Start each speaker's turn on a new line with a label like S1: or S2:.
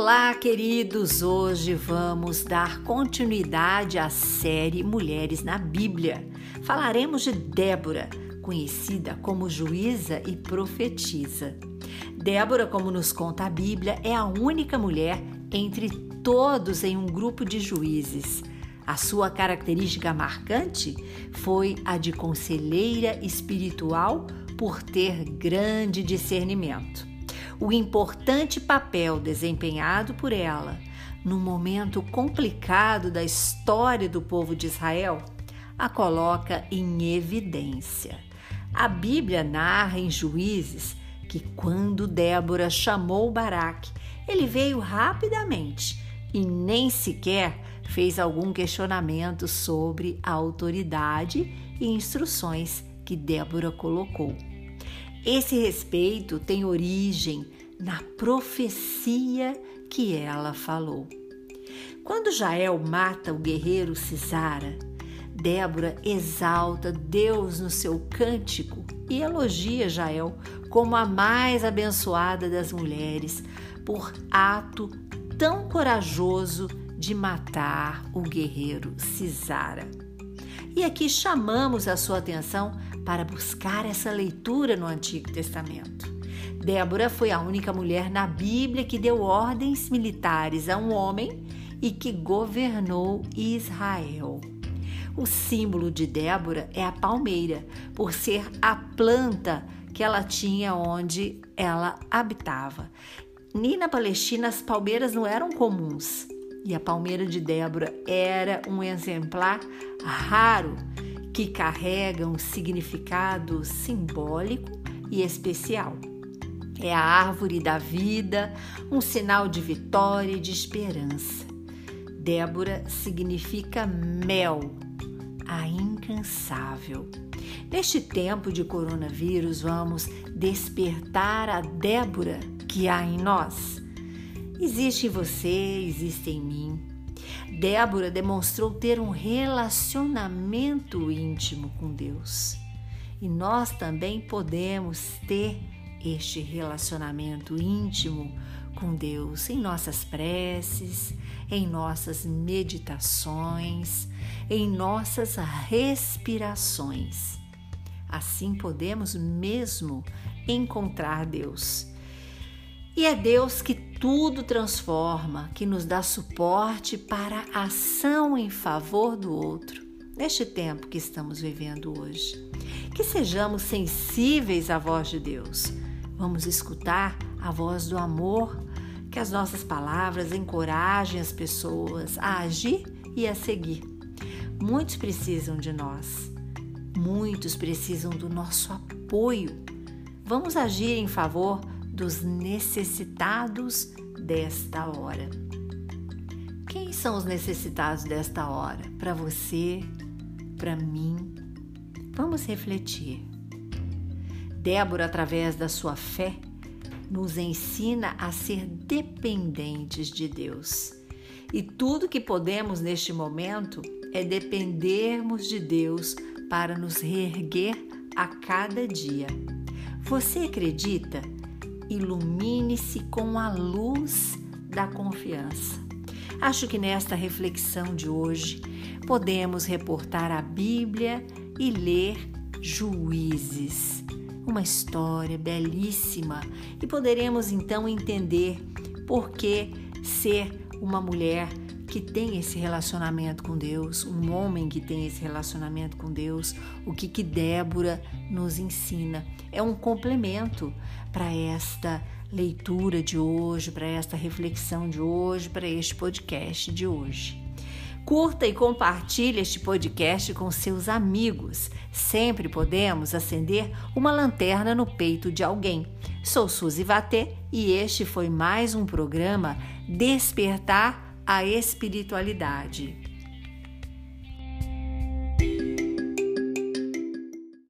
S1: Olá, queridos! Hoje vamos dar continuidade à série Mulheres na Bíblia. Falaremos de Débora, conhecida como juíza e profetisa. Débora, como nos conta a Bíblia, é a única mulher entre todos em um grupo de juízes. A sua característica marcante foi a de conselheira espiritual por ter grande discernimento o importante papel desempenhado por ela no momento complicado da história do povo de Israel a coloca em evidência. A Bíblia narra em Juízes que quando Débora chamou Baraque, ele veio rapidamente e nem sequer fez algum questionamento sobre a autoridade e instruções que Débora colocou. Esse respeito tem origem na profecia que ela falou. Quando Jael mata o guerreiro Cisara, Débora exalta Deus no seu cântico e elogia Jael como a mais abençoada das mulheres por ato tão corajoso de matar o guerreiro Cisara. E aqui chamamos a sua atenção para buscar essa leitura no Antigo Testamento. Débora foi a única mulher na Bíblia que deu ordens militares a um homem e que governou Israel. O símbolo de Débora é a palmeira, por ser a planta que ela tinha onde ela habitava. E na Palestina as palmeiras não eram comuns. E a palmeira de Débora era um exemplar raro que carrega um significado simbólico e especial. É a árvore da vida, um sinal de vitória e de esperança. Débora significa mel, a incansável. Neste tempo de coronavírus, vamos despertar a Débora que há em nós. Existe em você, existe em mim. Débora demonstrou ter um relacionamento íntimo com Deus. E nós também podemos ter este relacionamento íntimo com Deus em nossas preces, em nossas meditações, em nossas respirações. Assim podemos mesmo encontrar Deus. E é Deus que tudo transforma, que nos dá suporte para a ação em favor do outro, neste tempo que estamos vivendo hoje. Que sejamos sensíveis à voz de Deus. Vamos escutar a voz do amor, que as nossas palavras encorajem as pessoas a agir e a seguir. Muitos precisam de nós, muitos precisam do nosso apoio. Vamos agir em favor dos necessitados desta hora. Quem são os necessitados desta hora? Para você, para mim? Vamos refletir. Débora, através da sua fé, nos ensina a ser dependentes de Deus. E tudo que podemos neste momento é dependermos de Deus para nos reerguer a cada dia. Você acredita ilumine-se com a luz da confiança. Acho que nesta reflexão de hoje podemos reportar a Bíblia e ler Juízes, uma história belíssima, e poderemos então entender por que ser uma mulher que tem esse relacionamento com Deus, um homem que tem esse relacionamento com Deus, o que que Débora nos ensina. É um complemento para esta leitura de hoje, para esta reflexão de hoje, para este podcast de hoje. Curta e compartilhe este podcast com seus amigos. Sempre podemos acender uma lanterna no peito de alguém. Sou Suzy Vatê e este foi mais um programa Despertar a espiritualidade.